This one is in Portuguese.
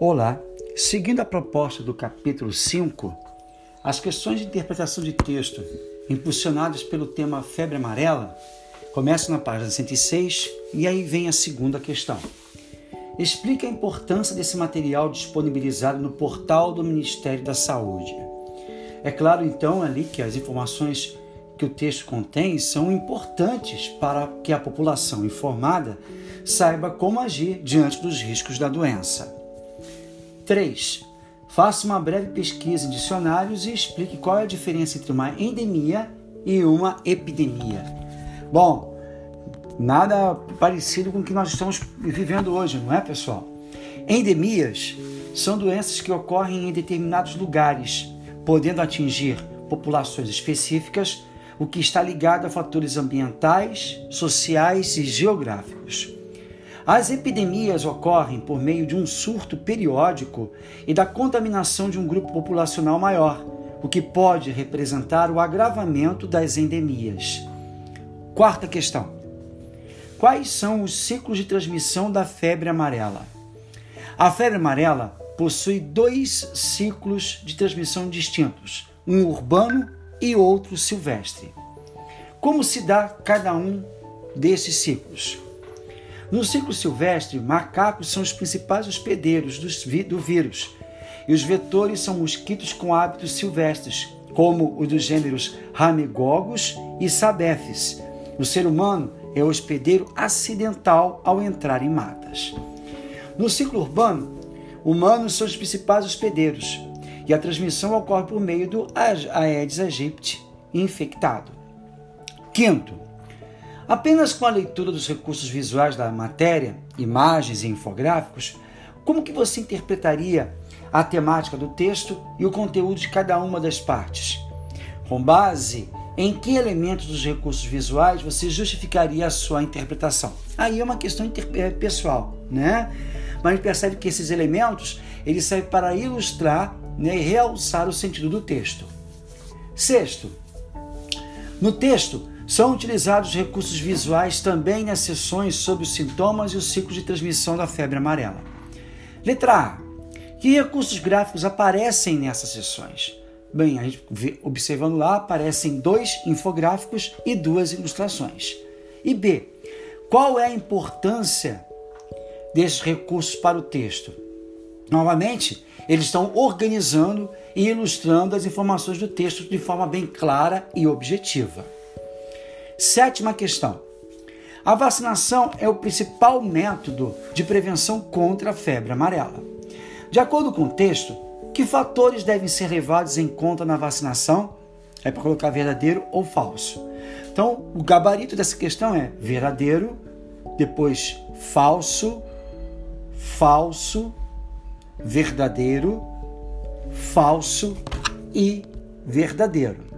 Olá, seguindo a proposta do capítulo 5, as questões de interpretação de texto impulsionadas pelo tema febre amarela começam na página 106 e aí vem a segunda questão. Explica a importância desse material disponibilizado no portal do Ministério da Saúde. É claro, então, ali que as informações que o texto contém são importantes para que a população informada saiba como agir diante dos riscos da doença. 3. Faça uma breve pesquisa em dicionários e explique qual é a diferença entre uma endemia e uma epidemia. Bom, nada parecido com o que nós estamos vivendo hoje, não é, pessoal? Endemias são doenças que ocorrem em determinados lugares, podendo atingir populações específicas, o que está ligado a fatores ambientais, sociais e geográficos. As epidemias ocorrem por meio de um surto periódico e da contaminação de um grupo populacional maior, o que pode representar o agravamento das endemias. Quarta questão: Quais são os ciclos de transmissão da febre amarela? A febre amarela possui dois ciclos de transmissão distintos, um urbano e outro silvestre. Como se dá cada um desses ciclos? No ciclo silvestre, macacos são os principais hospedeiros do vírus, e os vetores são mosquitos com hábitos silvestres, como os dos gêneros Ramegogos e Sabefes. O ser humano é hospedeiro acidental ao entrar em matas. No ciclo urbano, humanos são os principais hospedeiros, e a transmissão ocorre por meio do Aedes aegypti infectado. Quinto, Apenas com a leitura dos recursos visuais da matéria, imagens e infográficos, como que você interpretaria a temática do texto e o conteúdo de cada uma das partes? Com base em que elementos dos recursos visuais você justificaria a sua interpretação? Aí é uma questão é, pessoal, né? Mas percebe que esses elementos eles servem para ilustrar né, e realçar o sentido do texto. Sexto, no texto são utilizados recursos visuais também nas sessões sobre os sintomas e o ciclo de transmissão da febre amarela. Letra A. Que recursos gráficos aparecem nessas sessões? Bem, a gente vê, observando lá, aparecem dois infográficos e duas ilustrações. E B. Qual é a importância desses recursos para o texto? Novamente, eles estão organizando e ilustrando as informações do texto de forma bem clara e objetiva. Sétima questão. A vacinação é o principal método de prevenção contra a febre amarela. De acordo com o texto, que fatores devem ser levados em conta na vacinação? É para colocar verdadeiro ou falso. Então, o gabarito dessa questão é verdadeiro, depois falso, falso, verdadeiro, falso e verdadeiro.